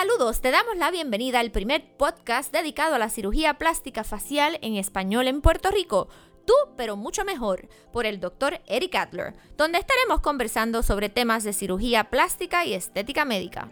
Saludos, te damos la bienvenida al primer podcast dedicado a la cirugía plástica facial en español en Puerto Rico. Tú, pero mucho mejor, por el doctor Eric Adler, donde estaremos conversando sobre temas de cirugía plástica y estética médica.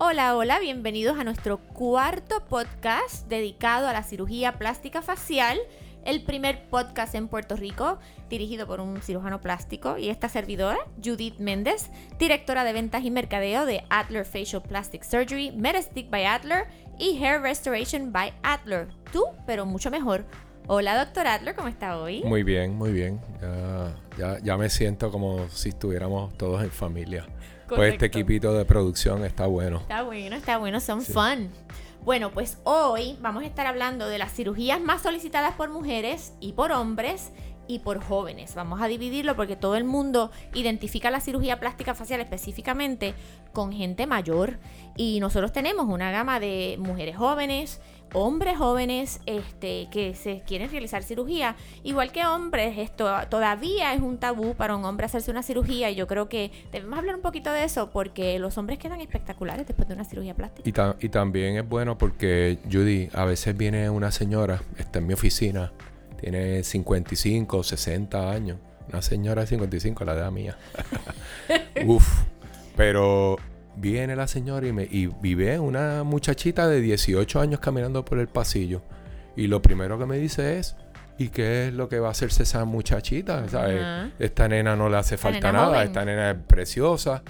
Hola, hola, bienvenidos a nuestro cuarto podcast dedicado a la cirugía plástica facial el primer podcast en Puerto Rico dirigido por un cirujano plástico y esta servidora, Judith Méndez, directora de ventas y mercadeo de Adler Facial Plastic Surgery, Medestick by Adler y Hair Restoration by Adler. Tú, pero mucho mejor. Hola, doctor Adler, ¿cómo está hoy? Muy bien, muy bien. Ya, ya, me siento como si estuviéramos todos en familia. Pues este equipito de producción está bueno. Está bueno, está bueno, son fun. Bueno, pues hoy vamos a estar hablando de las cirugías más solicitadas por mujeres y por hombres y por jóvenes. Vamos a dividirlo porque todo el mundo identifica la cirugía plástica facial específicamente con gente mayor y nosotros tenemos una gama de mujeres jóvenes, hombres jóvenes este, que se quieren realizar cirugía, igual que hombres, esto todavía es un tabú para un hombre hacerse una cirugía y yo creo que debemos hablar un poquito de eso porque los hombres quedan espectaculares después de una cirugía plástica. Y, y también es bueno porque, Judy, a veces viene una señora, está en mi oficina, tiene 55, 60 años, una señora de 55, la edad mía. Uf, pero viene la señora y, me, y vive una muchachita de 18 años caminando por el pasillo. Y lo primero que me dice es, ¿y qué es lo que va a hacerse esa muchachita? Esta nena no le hace falta nada, esta nena es preciosa.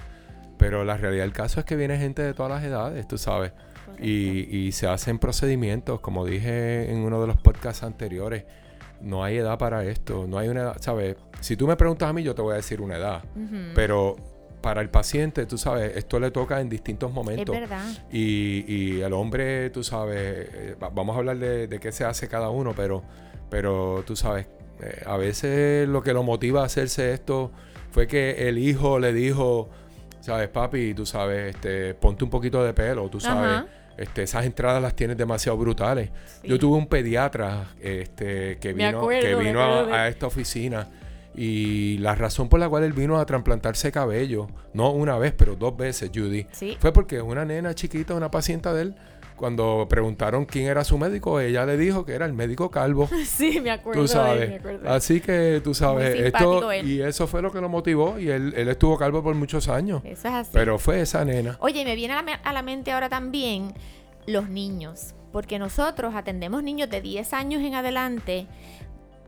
Pero la realidad del caso es que viene gente de todas las edades, tú sabes. Y, y, se hacen procedimientos, como dije en uno de los podcasts anteriores, no hay edad para esto, no hay una edad, ¿sabes? Si tú me preguntas a mí, yo te voy a decir una edad, pero para el paciente, tú sabes, esto le toca en distintos momentos. Es verdad. Y, y el hombre, tú sabes, eh, vamos a hablar de, qué se hace cada uno, pero, pero tú sabes, eh, a veces lo que lo motiva a hacerse esto fue que el hijo le dijo, sabes, papi, tú sabes, este, ponte un poquito de pelo, tú sabes. Este, esas entradas las tienes demasiado brutales. Yo tuve un pediatra este, que vino, que vino a, esta oficina y la razón por la cual él vino a trasplantarse cabello, no una vez, pero dos veces, Judy, fue porque una nena chiquita, una paciente de él, cuando preguntaron quién era su médico, ella le dijo que era el médico calvo. Sí, me acuerdo. Tú sabes. Así que tú sabes, esto y eso fue lo que lo motivó y él, él, estuvo calvo por muchos años. Eso es así. Pero fue esa nena. Oye, me viene a la, a la mente ahora también los niños, porque nosotros atendemos niños de 10 años en adelante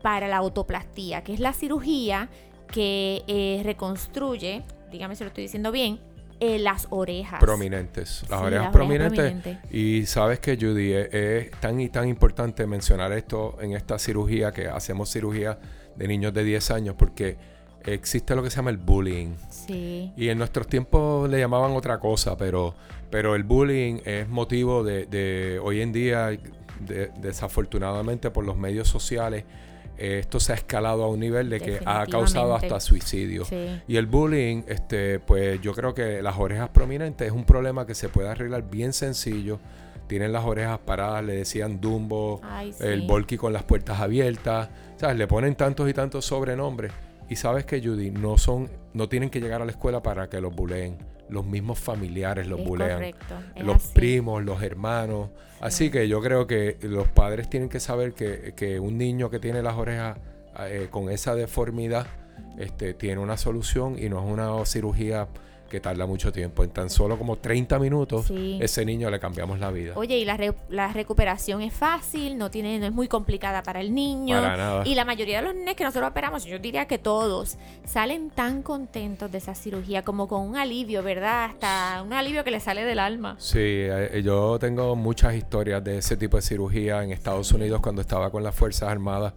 para la autoplastía, que es la cirugía que eh, reconstruye, dígame si lo estoy diciendo bien, eh, las orejas. Prominentes. Las, orejas, prominentes. Y sabes que, Judy, es, tan y tan importante mencionar esto en esta cirugía, que hacemos cirugía de niños de 10 años, porque existe lo que se llama el bullying. Sí. Y en nuestros tiempos le llamaban otra cosa, pero, pero el bullying es motivo de, de hoy en día, desafortunadamente por los medios sociales, esto se ha escalado a un nivel de que ha causado hasta suicidio. Y el bullying, este, pues yo creo que las orejas prominentes es un problema que se puede arreglar bien sencillo. Tienen las orejas paradas, le decían Dumbo, el Volky con las puertas abiertas. ¿Sabes? Le ponen tantos y tantos sobrenombres. Y sabes que, Judy, no son, no tienen que llegar a la escuela para que los buleen los mismos familiares los bulean. los primos, los hermanos. Así que yo creo que los padres tienen que saber que, que un niño que tiene las orejas eh, con esa deformidad este, tiene una solución y no es una cirugía que tarda mucho tiempo. En tan solo como 30 minutos, ese niño le cambiamos la vida. Oye, y la, la, recuperación es fácil, no tiene no es muy complicada para el niño. Para nada. Y la mayoría de los niños que nosotros operamos, yo diría que todos, salen tan contentos de esa cirugía, como con un alivio, ¿verdad? Hasta un alivio que le sale del alma. Sí, eh, yo tengo muchas historias de ese tipo de cirugía en Estados Unidos cuando estaba con las Fuerzas Armadas.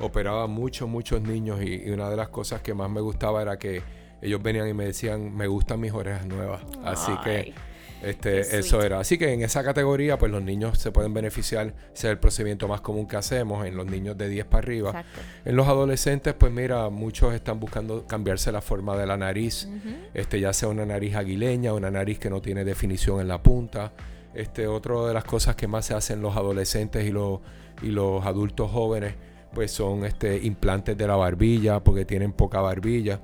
Operaba muchos, muchos niños y una de las cosas que más me gustaba era que ellos venían y me decían, me gustan mis orejas nuevas. Así que este, eso era. Así que en esa categoría, pues los niños se pueden beneficiar, ese es el procedimiento más común que hacemos en los niños de 10 para arriba. En los adolescentes, pues mira, muchos están buscando cambiarse la forma de la nariz, este, ya sea una nariz aguileña, una nariz que no tiene definición en la punta. Este, otro de las cosas que más se hacen los adolescentes y los, y los adultos jóvenes, pues son este, implantes de la barbilla, porque tienen poca barbilla.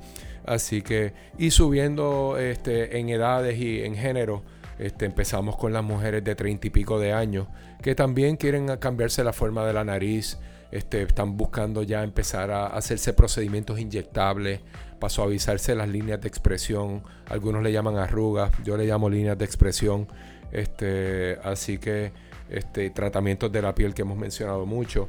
Así que, y subiendo este, en edades y en género, Este, empezamos con las mujeres de treinta y pico de años que también quieren cambiarse la forma de la nariz. Este, están buscando ya empezar a hacerse procedimientos inyectables para suavizarse las líneas de expresión. Algunos le llaman arrugas, yo le llamo líneas de expresión. Así que este, tratamientos de la piel que hemos mencionado mucho.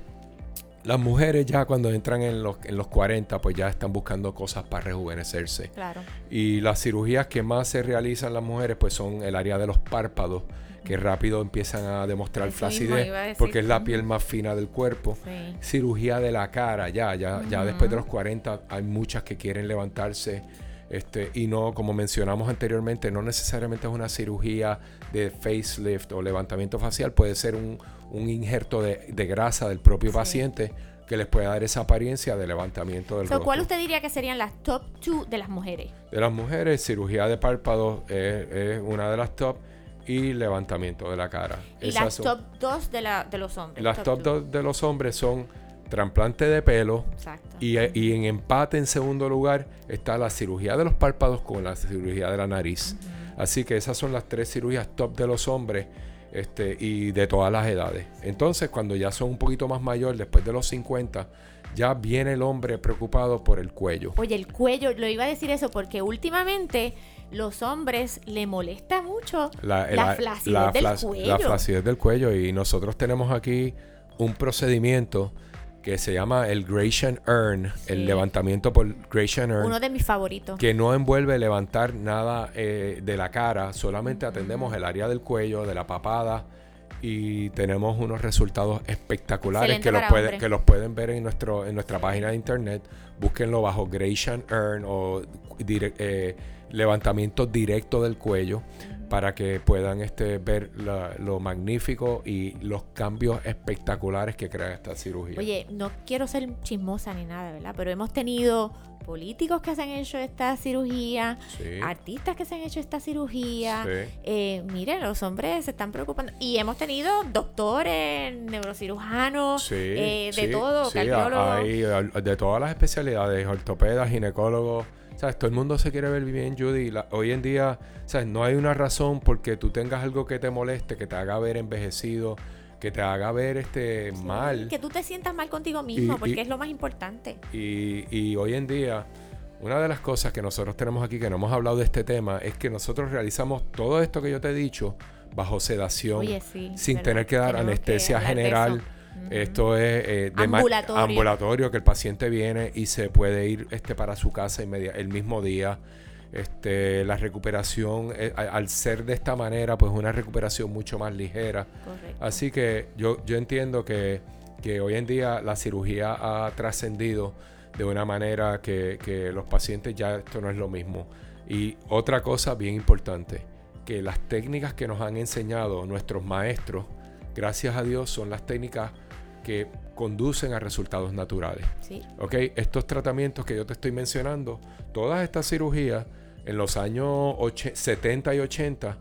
Las mujeres ya cuando entran en los, en los 40 pues ya están buscando cosas para rejuvenecerse. Claro. Y las cirugías que más se realizan las mujeres pues son el área de los párpados, que rápido empiezan a demostrar Eso flacidez a porque es la piel más fina del cuerpo. Sí. Cirugía de la cara, ya, ya, ya después de los 40 hay muchas que quieren levantarse. Este, y no, como mencionamos anteriormente, no necesariamente es una cirugía de facelift o levantamiento facial, puede ser un, un injerto de, de grasa del propio Sí. paciente que les puede dar esa apariencia de levantamiento del So, rostro. ¿Cuál usted diría que serían las top 2 de las mujeres? De las mujeres, cirugía de párpados es, es una de las top y levantamiento de la cara. Y Esas las top 2 de, la, de los hombres. las top two. dos de los hombres son trasplante de pelo Exacto. y, y en empate en segundo lugar está la cirugía de los párpados con la cirugía de la nariz. Así que esas son las tres cirugías top de los hombres este, y de todas las edades. Entonces, cuando ya son un poquito más mayor, después de los 50, ya viene el hombre preocupado por el cuello. Oye, el cuello, lo iba a decir eso porque últimamente los hombres le molesta mucho la, flacidez del cuello. la flacidez del cuello. Y nosotros tenemos aquí un procedimiento que se llama el Gratian Urn, Sí. el levantamiento por Gratian Urn. Uno de mis favoritos. que no envuelve levantar nada eh, de la cara, solamente atendemos el área del cuello, de la papada y tenemos unos resultados espectaculares que los, para puede- hombres. que los pueden ver en, nuestro, en nuestra página de internet. Búsquenlo bajo Gratian Urn o dire- eh, levantamiento directo del cuello para que puedan este, ver la- lo magnífico y los cambios espectaculares que crea esta cirugía. Oye, no quiero ser chismosa ni nada, ¿verdad? Pero hemos tenido políticos que se han hecho esta cirugía, Sí. artistas que se han hecho esta cirugía. Sí. Eh, miren, los hombres se están preocupando. Y hemos tenido doctores, neurocirujanos, Sí, eh, de todo, cardiólogos. hay, de todas las especialidades, ortopedas, ginecólogos. ¿Sabes? Todo el mundo se quiere ver bien, Judy. La- hoy en día, ¿sabes? No hay una razón porque tú tengas algo que te moleste, que te haga ver envejecido, que te haga ver este Sí, mal. Que tú te sientas mal contigo mismo, Y- porque y- es lo más importante. Y, y hoy en día, una de las cosas que nosotros tenemos aquí, que no hemos hablado de este tema, es que nosotros realizamos todo esto que yo te he dicho bajo sedación, Oye, sí. sin tener que dar que anestesia de general. Esto es eh, de Ambulatorio. ambulatorio, que el paciente viene y se puede ir este, para su casa inmedia- el mismo día. Este, la recuperación, eh, al ser de esta manera, pues una recuperación mucho más ligera. Correcto. Así que yo, yo entiendo que, que hoy en día la cirugía ha trascendido de una manera que, que los pacientes ya esto no es lo mismo. Y otra cosa bien importante, que las técnicas que nos han enseñado nuestros maestros, gracias a Dios, son las técnicas que conducen a resultados naturales. Sí. ¿ok? Estos tratamientos que yo te estoy mencionando, todas estas cirugías en los años och- 70 y 80,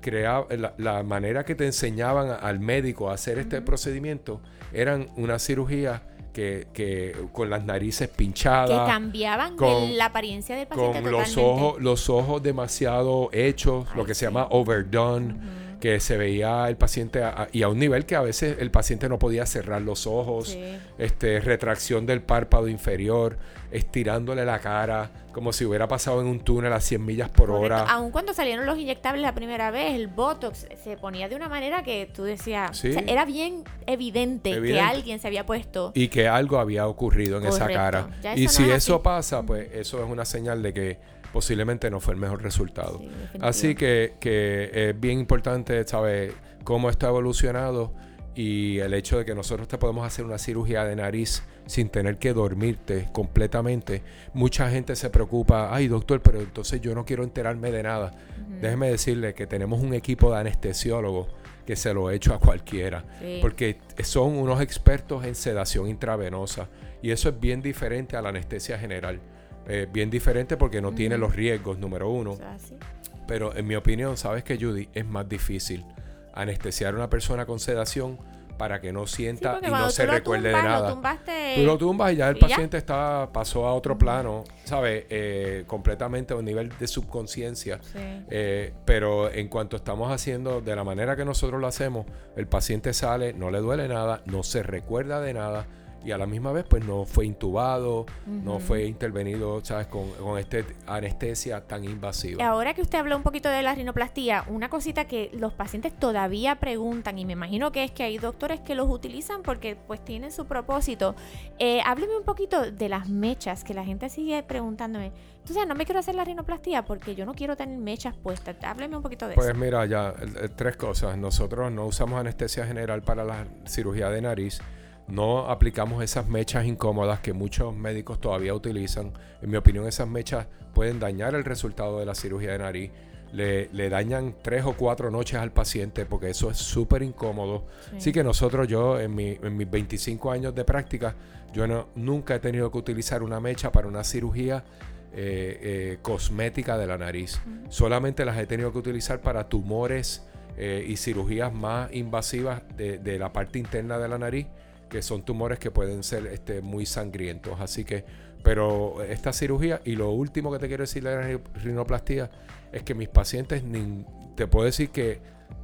crea- la, la manera que te enseñaban a- al médico a hacer este procedimiento eran una cirugía que, que con las narices Que pinchadas, cambiaban con- el- la apariencia del paciente con los ojos, los ojos demasiado hechos, lo que se llama overdone, que se veía el paciente a- a- y a un nivel que a veces el paciente no podía cerrar los ojos Sí. este, retracción del párpado inferior, estirándole la cara, como si hubiera pasado en un túnel a 100 millas por Correcto. hora. Aun cuando salieron los inyectables la primera vez, el Botox se ponía de una manera que tú decías, Sí. o sea, era bien evidente, que alguien se había puesto. Y que algo había ocurrido en esa cara. Y si es eso pasa, pues eso es una señal de que posiblemente no fue el mejor resultado. Sí. Así que, que es bien importante saber cómo esto ha evolucionado y el hecho de que nosotros te podemos hacer una cirugía de nariz sin tener que dormirte completamente. Mucha gente se preocupa, ay doctor, pero entonces yo no quiero enterarme de nada. Déjeme decirle que tenemos un equipo de anestesiólogos que se lo he hecho a cualquiera, Sí. porque son unos expertos en sedación intravenosa y eso es bien diferente a la anestesia general. Eh, bien diferente porque no tiene los riesgos, número uno. O sea, sí. Pero en mi opinión, sabes que Judy es más difícil anestesiar a una persona con sedación para que no sienta y no se lo recuerde tumbas, de lo nada. tumbaste- Tú lo tumbas y ya el ya. paciente está pasó a otro plano, ¿sabes? Eh, completamente a un nivel de subconsciencia. Sí. Eh, pero en cuanto estamos haciendo de la manera que nosotros lo hacemos, el paciente sale, no le duele nada, no se recuerda de nada y a la misma vez pues no fue intubado, no fue intervenido, ¿sabes? Con, con este anestesia tan invasiva. Ahora que usted habló un poquito de la rinoplastía, una cosita que los pacientes todavía preguntan, y me imagino que es que hay doctores que los utilizan porque pues tienen su propósito. Eh, hábleme un poquito de las mechas, que la gente sigue preguntándome. Entonces, no me quiero hacer la rinoplastía porque yo no quiero tener mechas puestas. Hábleme un poquito de Pues eso. mira, ya, el- el- tres cosas. Nosotros no usamos anestesia general para la cirugía de nariz. No aplicamos esas mechas incómodas que muchos médicos todavía utilizan. En mi opinión, esas mechas pueden dañar el resultado de la cirugía de nariz. Le, le dañan tres o cuatro noches al paciente porque eso es súper incómodo. Sí. Así que nosotros, yo en, mi- en mis 25 años de práctica, yo no- nunca he tenido que utilizar una mecha para una cirugía eh, eh, cosmética de la nariz. Solamente las he tenido que utilizar para tumores eh, y cirugías más invasivas de, de la parte interna de la nariz, que son tumores que pueden ser este, muy sangrientos. Así que, pero esta cirugía, y lo último que te quiero decir de la ri- rinoplastia, es que mis pacientes, te puedo decir que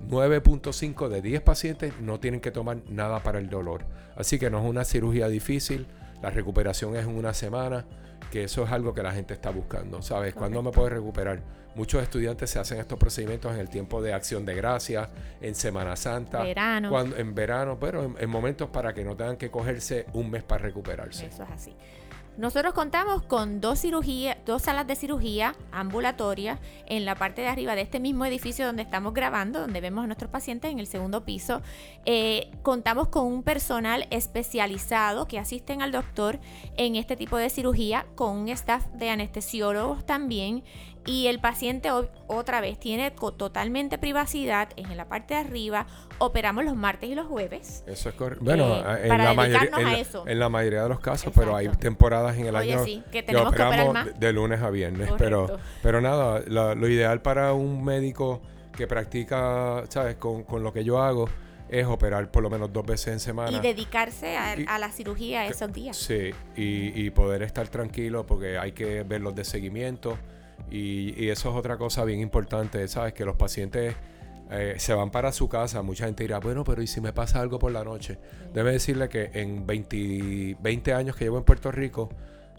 9.5 de 10 pacientes no tienen que tomar nada para el dolor. Así que no es una cirugía difícil, la recuperación es en una semana, que eso es algo que la gente está buscando, ¿sabes? ¿Cuándo me puedo recuperar? Muchos estudiantes se hacen estos procedimientos en el tiempo de acción de gracias, en Semana Santa, Verano. cuando- en verano, pero en, en momentos para que no tengan que cogerse un mes para recuperarse. Eso es así. Nosotros contamos con dos cirugías, dos salas de cirugía ambulatorias en la parte de arriba de este mismo edificio donde estamos grabando, donde vemos a nuestros pacientes en el segundo piso. Eh, contamos con un personal especializado que asisten al doctor en este tipo de cirugía, con un staff de anestesiólogos también. Y el paciente otra vez tiene co- totalmente privacidad en la parte de arriba. Operamos los martes y los jueves. Eso es correcto. Bueno, Eh, en, para la mayoría, dedicarnos en, a la, eso. en la mayoría de los casos, pero hay temporadas en el Oye, año sí, que tenemos que operamos operar más. de, de lunes a viernes. Correcto. Pero, pero nada, la- lo ideal para un médico que practica, ¿sabes? Con, con lo que yo hago, es operar por lo menos dos veces en semana. Y dedicarse a, Y- a la cirugía esos días. Sí, y, y poder estar tranquilo porque hay que ver los de seguimiento y, y eso es otra cosa bien importante, ¿sabes? Que los pacientes eh, se van para su casa, mucha gente dirá, bueno, pero ¿y si me pasa algo por la noche? Debe decirle que en 20, 20 años que llevo en Puerto Rico,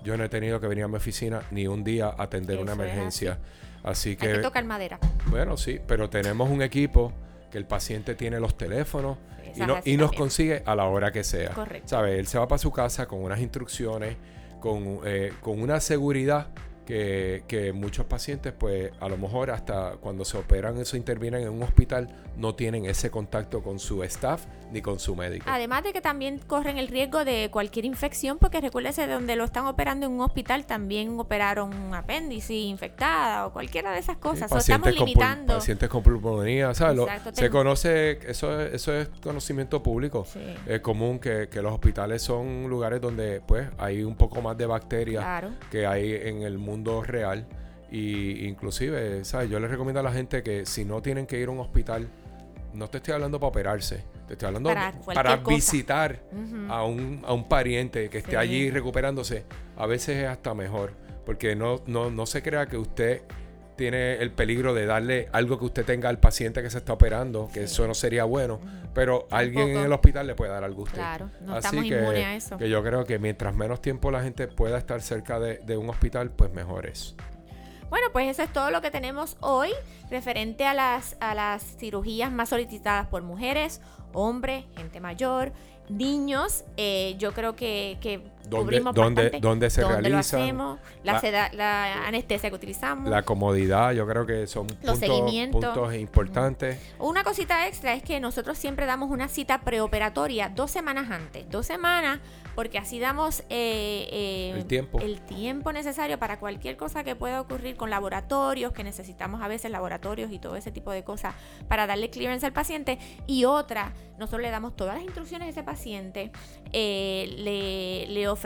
yo no he tenido que venir a mi oficina ni un día a atender una Eso emergencia. Así Hay que, que tocar madera. bueno, sí, pero tenemos un equipo que el paciente tiene los teléfonos y, no- nos consigue a la hora que sea. Correcto. ¿Sabe? Él se va para su casa con unas instrucciones, con, eh, con una seguridad que, que muchos pacientes, pues a lo mejor hasta cuando se operan o se intervienen en un hospital, no tienen ese contacto con su staff ni con su médico. Además de que también corren el riesgo de cualquier infección, porque recuérdese donde lo están operando en un hospital, también operaron un apéndice infectada o cualquiera de esas Sí, cosas. So, estamos con, limitando. pacientes con pulmonía. Lo- Exacto, se conoce, eso es, eso es conocimiento público. Sí. Es común que, que los hospitales son lugares donde pues hay un poco más de bacterias Claro. que hay en el mundo real. Y inclusive, ¿sabes? Yo les recomiendo a la gente que si no tienen que ir a un hospital, no te estoy hablando para operarse, te estoy hablando Para visitar a, un, a un pariente que esté Sí. allí recuperándose. A veces es hasta mejor, porque no, no, no se crea que usted tiene el peligro de darle algo que usted tenga al paciente que se está operando, que Sí. eso no sería bueno, pero alguien en el hospital le puede dar algo a usted. Claro, no Así estamos que, inmunes a eso. que yo creo que mientras menos tiempo la gente pueda estar cerca de, de un hospital, pues mejor es. Bueno, pues eso es todo lo que tenemos hoy referente a las, a las cirugías más solicitadas por mujeres, hombres, gente mayor, niños. Eh, yo creo que, que ¿Dónde, dónde, se dónde lo realizan? hacemos, la, La- seda- la anestesia que utilizamos. La comodidad, yo creo que son Los puntos, importantes. Una cosita extra es que nosotros siempre damos una cita preoperatoria dos semanas antes. Dos semanas, porque así damos eh, eh, El tiempo. el tiempo necesario para cualquier cosa que pueda ocurrir con laboratorios, que necesitamos a veces laboratorios y todo ese tipo de cosas para darle clearance al paciente. Y otra, nosotros le damos todas las instrucciones a ese paciente paciente, eh, le, le, ofrecemos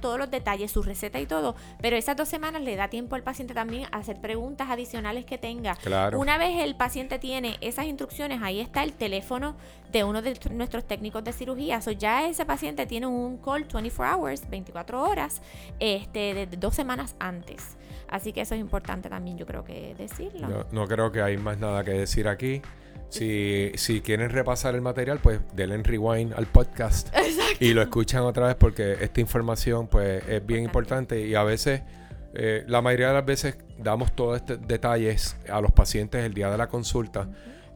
todos los detalles, su receta y todo, pero esas dos semanas le da tiempo al paciente también a hacer preguntas adicionales que tenga. Claro. Una vez el paciente tiene esas instrucciones, ahí está el teléfono de uno de nuestros técnicos de cirugía. So, ya ese paciente tiene un call 24 hours, 24 horas, este, de dos semanas antes. Así que eso es importante también, yo creo que decirlo. No, no creo que hay más nada que decir aquí. Si, si quieren repasar el material, pues denle rewind al podcast y lo escuchan otra vez porque esta información pues es bien importante. y a veces, eh, la mayoría de las veces damos todos estos detalles a los pacientes el día de la consulta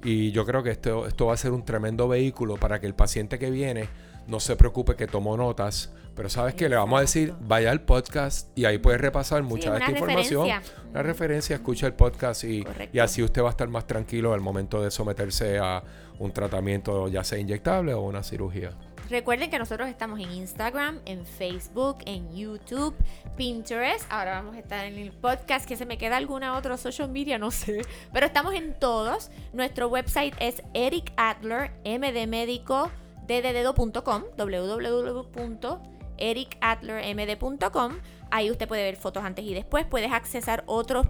y yo creo que esto, esto va a ser un tremendo vehículo para que el paciente que viene no se preocupe que tomó notas, pero sabes que le vamos a decir, vaya al podcast y ahí puedes repasar mucha de esta información. Una referencia, escucha el podcast y, y, así usted va a estar más tranquilo al momento de someterse a un tratamiento, ya sea inyectable o una cirugía. Recuerden que nosotros estamos en Instagram, en Facebook, en YouTube, Pinterest. Ahora vamos a estar en el podcast, que se me queda alguna otra social media, no sé. Pero estamos en todos. Nuestro website es Eric Adler, www.ericadlermd.com. Ahí usted puede ver fotos antes y después. Puedes accesar otros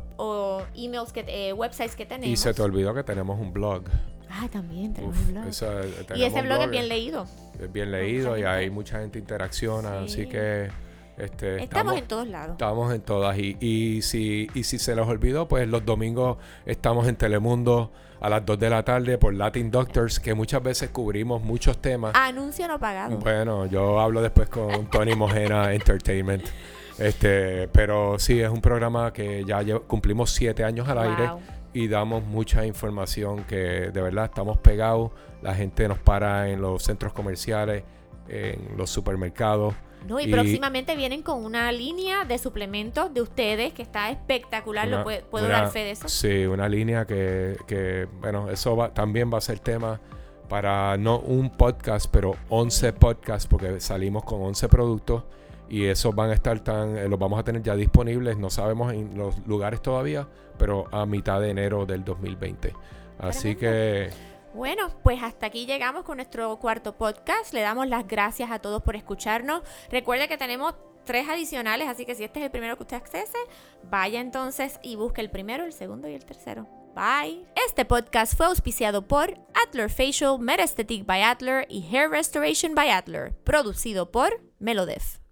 emails, que, eh, websites que tenemos. Y se te olvidó que tenemos un blog. Ah, también tenemos un blog. y ese blog, es bien leído. Es bien leído y hay mucha gente interacciona, así que... Este, estamos, en todos lados. Estamos en todas. Y, y, si, y si se les olvidó, pues los domingos estamos en Telemundo a las 2 de la tarde por Latin Doctors, que muchas veces cubrimos muchos temas. Anuncio no pagado. Bueno, yo hablo después con Tony Mojena Entertainment. Este, pero sí, es un programa que ya cumplimos siete años al aire y damos mucha información que de verdad estamos pegados. La gente nos para en los centros comerciales, en los supermercados no, y, próximamente vienen con una línea de suplementos de ustedes que está espectacular. ¿Lo puedo, dar fe de eso? Sí, una línea que, que bueno, eso va, también va a ser tema para no un podcast, pero 11 podcasts, porque salimos con 11 productos y esos van a estar tan, eh, los vamos a tener ya disponibles, no sabemos en los lugares todavía, pero a mitad de enero del 2020. Así que bueno, pues hasta aquí llegamos con nuestro cuarto podcast. Le damos las gracias a todos por escucharnos. Recuerde que tenemos tres adicionales, así que si este es el primero que usted accese, vaya entonces y busque el primero, el segundo y el tercero. Bye. Este podcast fue auspiciado por Adler Facial, Metaesthetic by Adler y Hair Restoration by Adler, producido por Melodef.